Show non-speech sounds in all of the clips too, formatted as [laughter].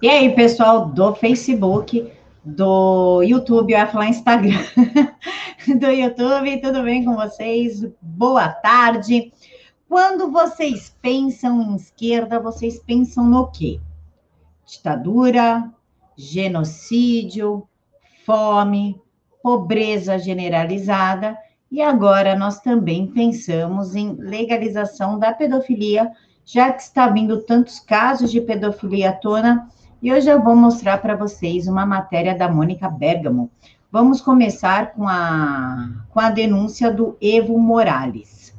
E aí, pessoal do Facebook, do YouTube, eu ia falar Instagram, [laughs] do YouTube, tudo bem com vocês? Boa tarde. Quando vocês pensam em esquerda, vocês pensam no quê? Ditadura, genocídio, fome, pobreza generalizada, e agora nós também pensamos em legalização da pedofilia, já que está vindo tantos casos de pedofilia à tona e hoje eu vou mostrar para vocês uma matéria da Mônica Bergamo. Vamos começar com a, com a denúncia do Evo Morales.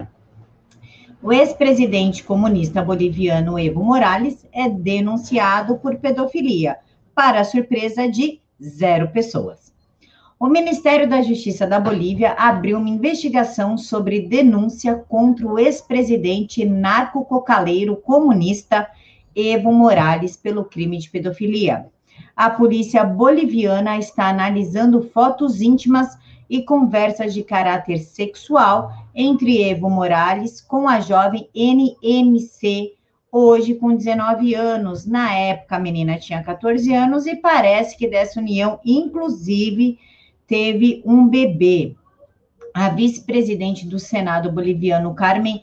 O ex-presidente comunista boliviano Evo Morales é denunciado por pedofilia, para surpresa de zero pessoas. O Ministério da Justiça da Bolívia abriu uma investigação sobre denúncia contra o ex-presidente narco-cocaleiro comunista Evo Morales pelo crime de pedofilia. A polícia boliviana está analisando fotos íntimas e conversas de caráter sexual entre Evo Morales com a jovem NMC, hoje com 19 anos. Na época, a menina tinha 14 anos e parece que dessa união, inclusive, teve um bebê. A vice-presidente do Senado boliviano, Carmen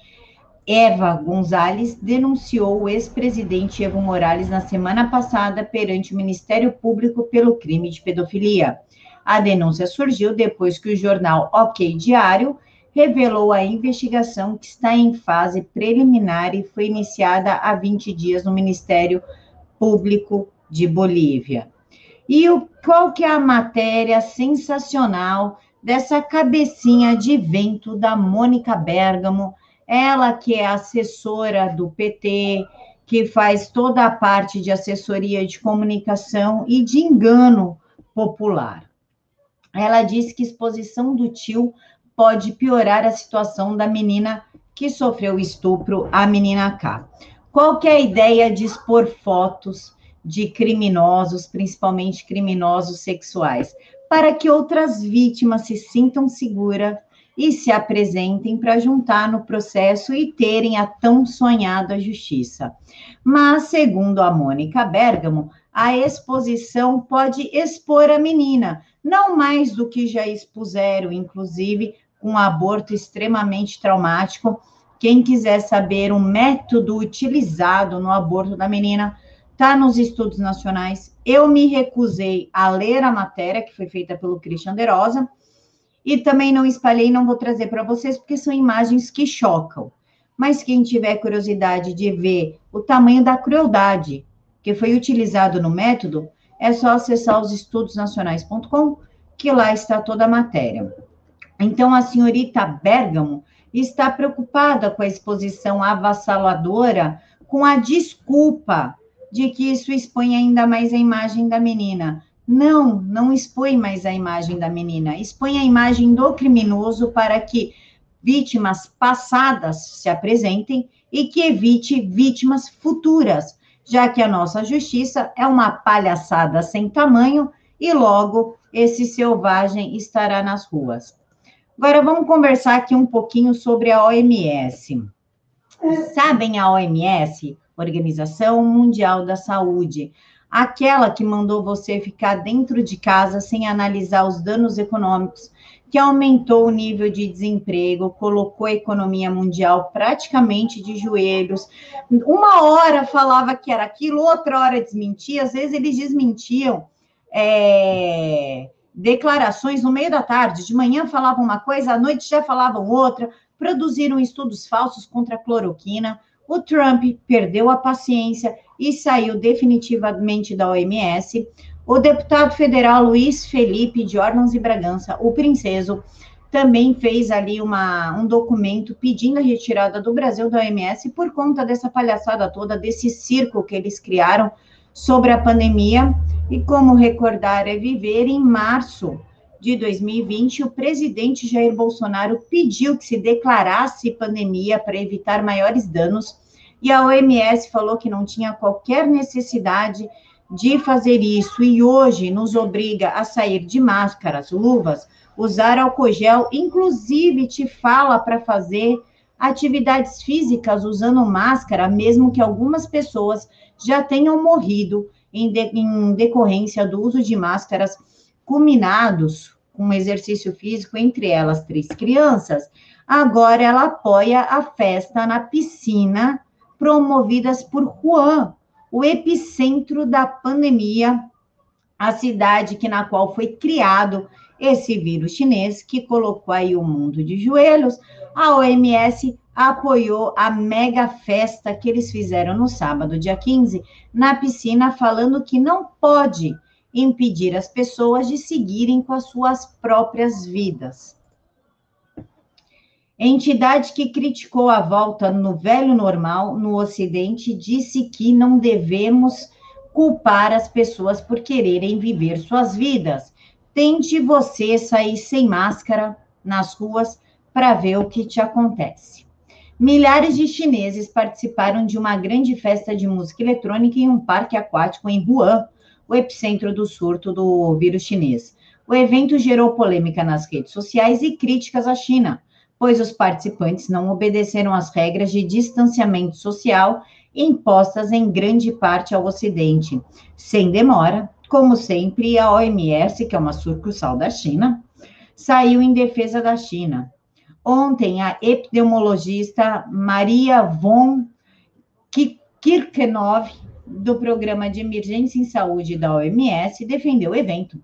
Eva Gonzalez denunciou o ex-presidente Evo Morales na semana passada perante o Ministério Público pelo crime de pedofilia. A denúncia surgiu depois que o jornal OK Diário revelou a investigação que está em fase preliminar e foi iniciada há 20 dias no Ministério Público de Bolívia. E o, qual que é a matéria sensacional dessa cabecinha de vento da Mônica Bergamo, ela que é assessora do PT, que faz toda a parte de assessoria de comunicação e de engano popular. Ela disse que exposição do tio pode piorar a situação da menina que sofreu estupro, a menina K. Qual que é a ideia de expor fotos de criminosos, principalmente criminosos sexuais? Para que outras vítimas se sintam seguras e se apresentem para juntar no processo e terem a tão sonhada justiça. Mas, segundo a Mônica Bergamo, a exposição pode expor a menina, não mais do que já expuseram, inclusive com um aborto extremamente traumático. Quem quiser saber o método utilizado no aborto da menina, está nos estudos nacionais. Eu me recusei a ler a matéria que foi feita pelo Christian Derosa, e também não espalhei, não vou trazer para vocês, porque são imagens que chocam. Mas quem tiver curiosidade de ver o tamanho da crueldade que foi utilizado no método, é só acessar os estudosnacionais.com, que lá está toda a matéria. Então, a senhorita Bergamo está preocupada com a exposição avassaladora, com a desculpa de que isso expõe ainda mais a imagem da menina. Não, não expõe mais a imagem da menina, expõe a imagem do criminoso para que vítimas passadas se apresentem e que evite vítimas futuras, já que a nossa justiça é uma palhaçada sem tamanho e logo esse selvagem estará nas ruas. Agora vamos conversar aqui um pouquinho sobre a OMS. Sabem a OMS, Organização Mundial da Saúde, aquela que mandou você ficar dentro de casa sem analisar os danos econômicos, que aumentou o nível de desemprego, colocou a economia mundial praticamente de joelhos. Uma hora falava que era aquilo, outra hora desmentia, às vezes eles desmentiam. É, declarações no meio da tarde, de manhã falavam uma coisa, à noite já falavam outra, produziram estudos falsos contra a cloroquina. O Trump perdeu a paciência e saiu definitivamente da OMS. O deputado federal Luiz Felipe de Ormans e Bragança, o princeso, também fez ali uma, um documento pedindo a retirada do Brasil da OMS por conta dessa palhaçada toda, desse circo que eles criaram sobre a pandemia. E como recordar é viver, em março de 2020, o presidente Jair Bolsonaro pediu que se declarasse pandemia para evitar maiores danos. E a OMS falou que não tinha qualquer necessidade de fazer isso. E hoje nos obriga a sair de máscaras, luvas, usar álcool gel, inclusive te fala para fazer atividades físicas usando máscara, mesmo que algumas pessoas já tenham morrido em, de, em decorrência do uso de máscaras culminados com exercício físico entre elas três crianças, agora ela apoia a festa na piscina promovidas por Wuhan, o epicentro da pandemia, a cidade que na qual foi criado esse vírus chinês que colocou aí o mundo de joelhos. A OMS apoiou a mega festa que eles fizeram no sábado, dia 15, na piscina, falando que não pode impedir as pessoas de seguirem com as suas próprias vidas. Entidade que criticou a volta no velho normal no Ocidente disse que não devemos culpar as pessoas por quererem viver suas vidas. Tente você sair sem máscara nas ruas para ver o que te acontece. Milhares de chineses participaram de uma grande festa de música eletrônica em um parque aquático em Wuhan, o epicentro do surto do vírus chinês. O evento gerou polêmica nas redes sociais e críticas à China, pois os participantes não obedeceram às regras de distanciamento social impostas em grande parte ao Ocidente. Sem demora, como sempre, a OMS, que é uma sucursal da China, saiu em defesa da China Ontem, a epidemiologista Maria von Kirchenov, do Programa de Emergência em Saúde da OMS, defendeu o evento.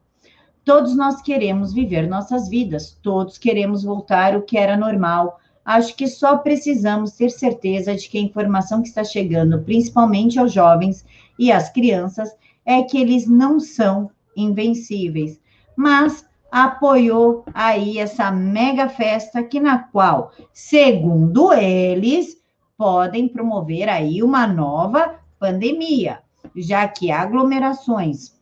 Todos nós queremos viver nossas vidas, todos queremos voltar ao que era normal. Acho que só precisamos ter certeza de que a informação que está chegando, principalmente aos jovens e às crianças, é que eles não são invencíveis. Mas apoiou aí essa mega festa que na qual, segundo eles, podem promover aí uma nova pandemia, já que aglomerações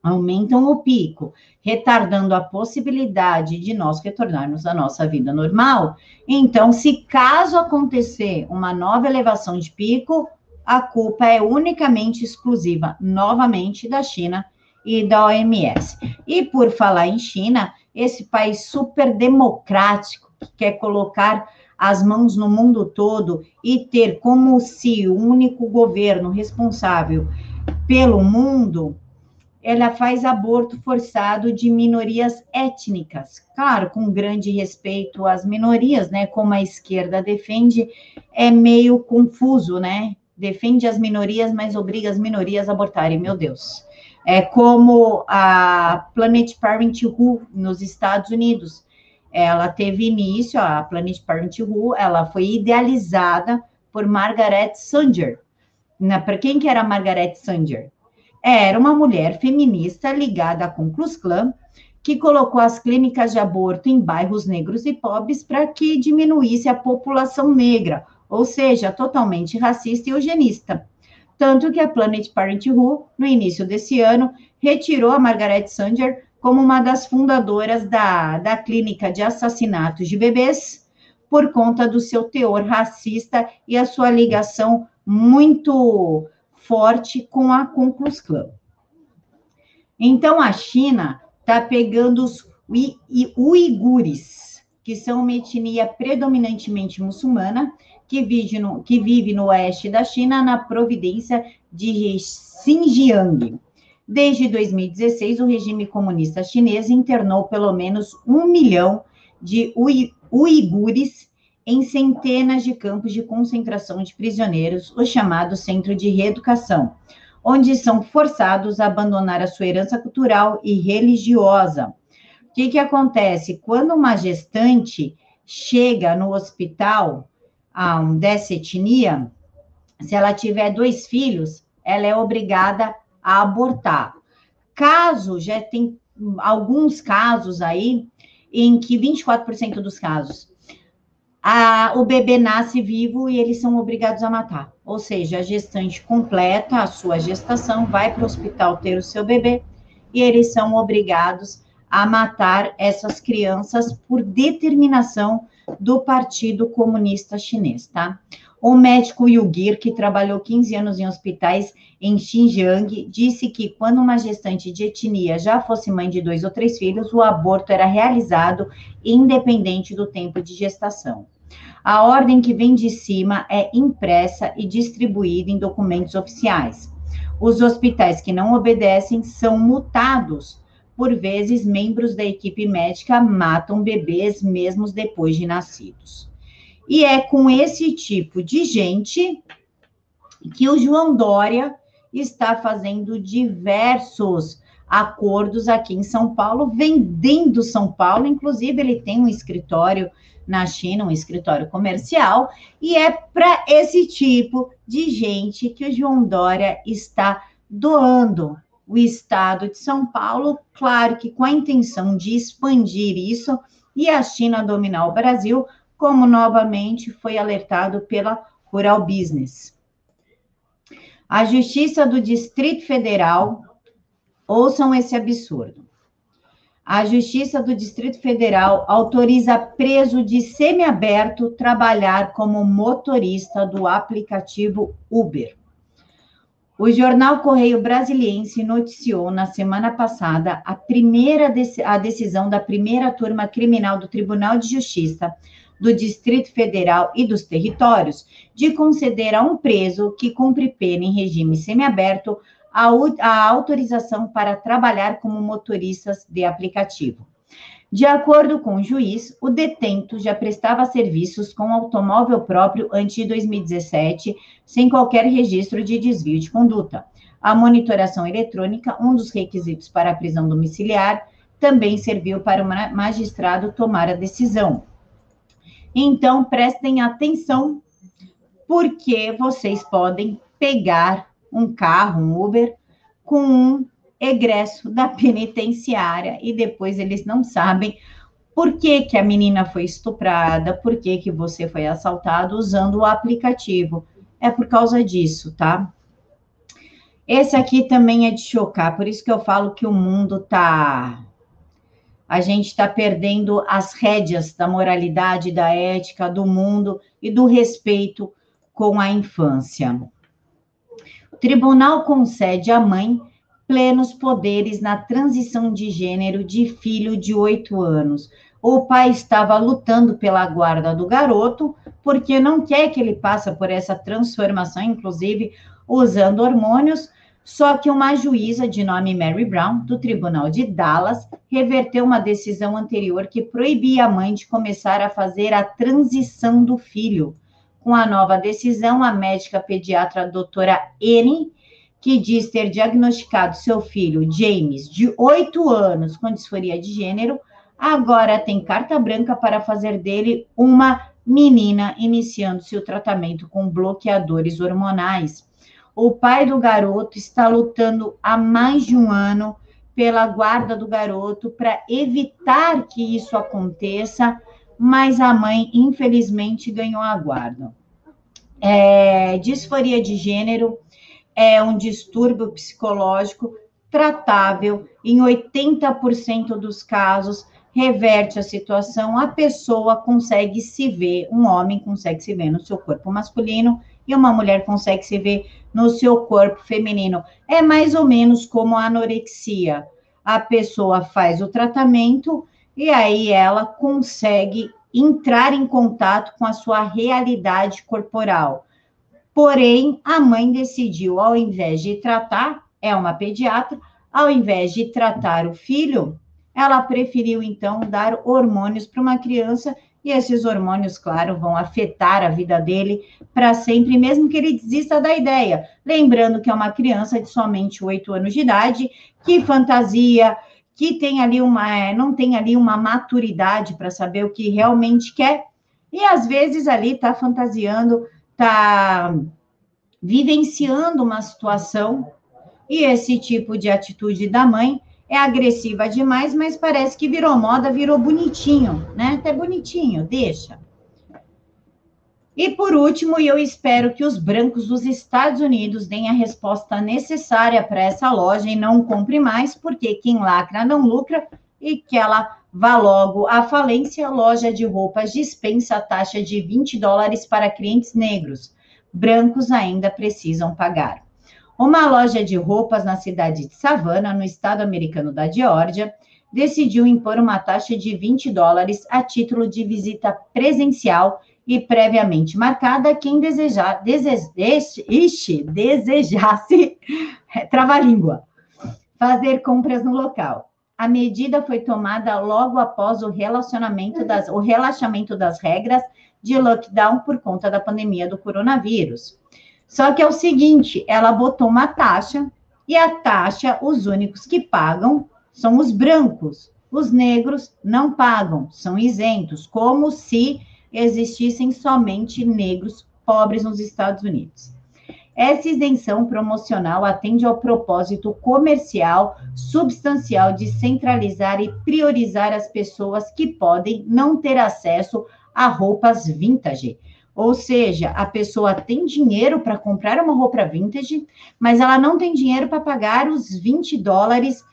aumentam o pico, retardando a possibilidade de nós retornarmos à nossa vida normal. Então, se caso acontecer uma nova elevação de pico, a culpa é unicamente exclusiva, novamente, da China e da OMS. E por falar em China, esse país super democrático que quer colocar as mãos no mundo todo e ter como se o único governo responsável pelo mundo, ela faz aborto forçado de minorias étnicas. Claro, com grande respeito às minorias, né? Como a esquerda defende, é meio confuso, né? Defende as minorias, mas obriga as minorias a abortarem. Meu Deus é como a Planet Parenthood nos Estados Unidos. Ela teve início, a Planet Parenthood, ela foi idealizada por Margaret Sanger. Para quem que era Margaret Sanger? Era uma mulher feminista ligada à Ku Klux que colocou as clínicas de aborto em bairros negros e pobres para que diminuísse a população negra, ou seja, totalmente racista e eugenista tanto que a Planet Parenthood, no início desse ano, retirou a Margaret Sanger como uma das fundadoras da, da clínica de assassinatos de bebês, por conta do seu teor racista e a sua ligação muito forte com a Ku Klux Klan. Então, a China está pegando os uigures, que são uma etnia predominantemente muçulmana, que vive, no, que vive no oeste da China, na providência de Xinjiang. Desde 2016, o regime comunista chinês internou pelo menos um milhão de uigures em centenas de campos de concentração de prisioneiros, o chamado Centro de Reeducação, onde são forçados a abandonar a sua herança cultural e religiosa. O que, que acontece? Quando uma gestante chega no hospital, a um, dessa etnia, se ela tiver dois filhos, ela é obrigada a abortar. Caso, já tem alguns casos aí, em que 24% dos casos, a, o bebê nasce vivo e eles são obrigados a matar. Ou seja, a gestante completa a sua gestação, vai para o hospital ter o seu bebê e eles são obrigados a matar essas crianças por determinação do Partido Comunista Chinês, tá? O médico Yugir, que trabalhou 15 anos em hospitais em Xinjiang, disse que quando uma gestante de etnia já fosse mãe de dois ou três filhos, o aborto era realizado independente do tempo de gestação. A ordem que vem de cima é impressa e distribuída em documentos oficiais. Os hospitais que não obedecem são multados. Por vezes, membros da equipe médica matam bebês mesmo depois de nascidos. E é com esse tipo de gente que o João Dória está fazendo diversos acordos aqui em São Paulo, vendendo São Paulo. Inclusive, ele tem um escritório na China, um escritório comercial, e é para esse tipo de gente que o João Dória está doando o estado de São Paulo, claro que com a intenção de expandir isso e a China dominar o Brasil, como novamente foi alertado pela Rural Business. A Justiça do Distrito Federal, ouçam esse absurdo. A Justiça do Distrito Federal autoriza preso de semiaberto trabalhar como motorista do aplicativo Uber. O jornal Correio Brasiliense noticiou na semana passada a primeira a decisão da primeira turma criminal do Tribunal de Justiça do Distrito Federal e dos Territórios de conceder a um preso que cumpre pena em regime semiaberto a, a autorização para trabalhar como motoristas de aplicativo. De acordo com o juiz, o detento já prestava serviços com automóvel próprio antes de 2017, sem qualquer registro de desvio de conduta. A monitoração eletrônica, um dos requisitos para a prisão domiciliar, também serviu para o magistrado tomar a decisão. Então, prestem atenção, porque vocês podem pegar um carro, um Uber, com um egresso da penitenciária e depois eles não sabem por que, que a menina foi estuprada, por que, que você foi assaltado usando o aplicativo. É por causa disso, tá? Esse aqui também é de chocar, por isso que eu falo que o mundo tá a gente está perdendo as rédeas da moralidade, da ética, do mundo e do respeito com a infância. O tribunal concede à mãe plenos poderes na transição de gênero de filho de oito anos. O pai estava lutando pela guarda do garoto, porque não quer que ele passe por essa transformação, inclusive usando hormônios, só que uma juíza de nome Mary Brown, do Tribunal de Dallas, reverteu uma decisão anterior que proibia a mãe de começar a fazer a transição do filho. Com a nova decisão, a médica pediatra doutora N, que diz ter diagnosticado seu filho, James, de 8 anos, com disforia de gênero, agora tem carta branca para fazer dele uma menina, iniciando-se o tratamento com bloqueadores hormonais. O pai do garoto está lutando há mais de um ano pela guarda do garoto para evitar que isso aconteça, mas a mãe, infelizmente, ganhou a guarda. É, disforia de gênero é um distúrbio psicológico tratável, em 80% dos casos, reverte a situação, a pessoa consegue se ver, um homem consegue se ver no seu corpo masculino e uma mulher consegue se ver no seu corpo feminino. É mais ou menos como a anorexia. A pessoa faz o tratamento e aí ela consegue entrar em contato com a sua realidade corporal. Porém, a mãe decidiu, ao invés de tratar, é uma pediatra, ao invés de tratar o filho, ela preferiu então dar hormônios para uma criança e esses hormônios, claro, vão afetar a vida dele para sempre, mesmo que ele desista da ideia. Lembrando que é uma criança de somente oito anos de idade, que fantasia, que tem ali uma, é, não tem ali uma maturidade para saber o que realmente quer, e às vezes ali está fantasiando, está vivenciando uma situação, e esse tipo de atitude da mãe é agressiva demais, mas parece que virou moda, virou bonitinho, né? Até bonitinho, deixa. E por último, eu espero que os brancos dos Estados Unidos deem a resposta necessária para essa loja e não compre mais, porque quem lacra não lucra e que ela vá logo à falência. Loja de roupas dispensa a taxa de 20 dólares para clientes negros. Brancos ainda precisam pagar. Uma loja de roupas na cidade de Savannah, no estado americano da Geórgia, decidiu impor uma taxa de 20 dólares a título de visita presencial e previamente marcada quem desejar, desejasse, ixi, desejasse, [laughs] trava-língua, fazer compras no local. A medida foi tomada logo após o relacionamento das, o relaxamento das regras de lockdown por conta da pandemia do coronavírus. Só que é o seguinte, ela botou uma taxa e a taxa, os únicos que pagam são os brancos. Os negros não pagam, são isentos, como se existissem somente negros pobres nos Estados Unidos. Essa isenção promocional atende ao propósito comercial substancial de centralizar e priorizar as pessoas que podem não ter acesso a roupas vintage. Ou seja, a pessoa tem dinheiro para comprar uma roupa vintage, mas ela não tem dinheiro para pagar os 20 dólares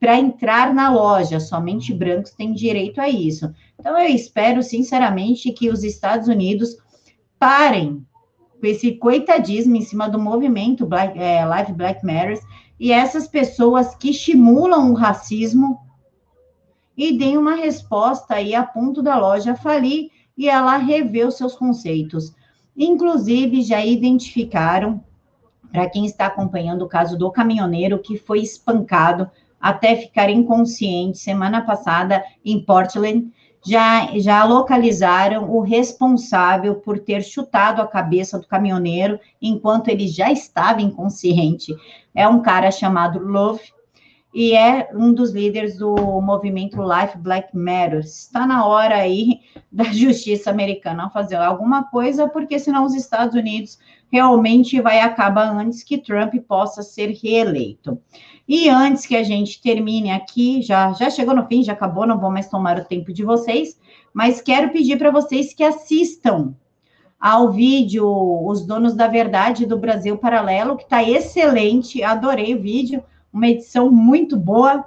para entrar na loja. Somente brancos têm direito a isso. Então, eu espero, sinceramente, que os Estados Unidos parem com esse coitadismo em cima do movimento Black, é, Live Black Matters e essas pessoas que estimulam o racismo e deem uma resposta aí a ponto da loja falir e ela rever os seus conceitos. Inclusive, já identificaram, para quem está acompanhando o caso do caminhoneiro que foi espancado até ficar inconsciente semana passada em Portland, já, já localizaram o responsável por ter chutado a cabeça do caminhoneiro enquanto ele já estava inconsciente. É um cara chamado Love e é um dos líderes do movimento Life Black Matters. Está na hora aí [laughs] da justiça americana fazer alguma coisa, porque senão os Estados Unidos realmente vai acabar antes que Trump possa ser reeleito. E antes que a gente termine aqui, já, já chegou no fim, já acabou, não vou mais tomar o tempo de vocês, mas quero pedir para vocês que assistam ao vídeo Os Donos da Verdade do Brasil Paralelo, que está excelente, adorei o vídeo, uma edição muito boa.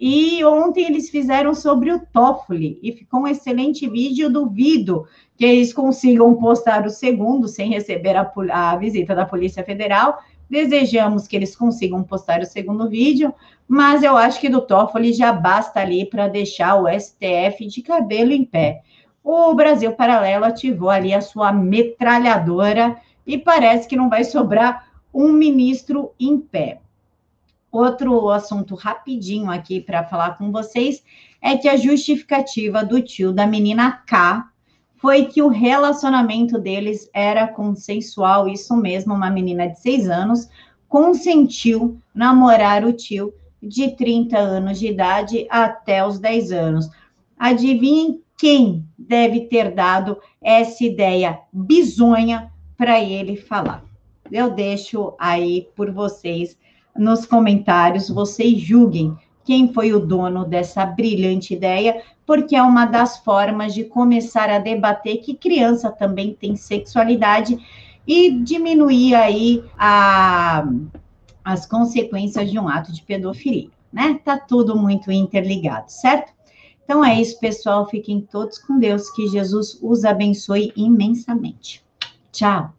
E ontem eles fizeram sobre o Toffoli, e ficou um excelente vídeo. Duvido que eles consigam postar o segundo sem receber a, a visita da Polícia Federal Desejamos que eles consigam postar o segundo vídeo, mas eu acho que do Toffoli já basta ali para deixar o STF de cabelo em pé. O Brasil Paralelo ativou ali a sua metralhadora e parece que não vai sobrar um ministro em pé. Outro assunto rapidinho aqui para falar com vocês é que a justificativa do tio da menina K foi que o relacionamento deles era consensual, isso mesmo, uma menina de seis anos consentiu namorar o tio de 30 anos de idade até os 10 anos. Adivinhem quem deve ter dado essa ideia bizonha para ele falar. Eu deixo aí por vocês nos comentários, vocês julguem quem foi o dono dessa brilhante ideia, porque é uma das formas de começar a debater que criança também tem sexualidade e diminuir aí a, as consequências de um ato de pedofilia, né? Tá tudo muito interligado, certo? Então é isso, pessoal. Fiquem todos com Deus. Que Jesus os abençoe imensamente. Tchau.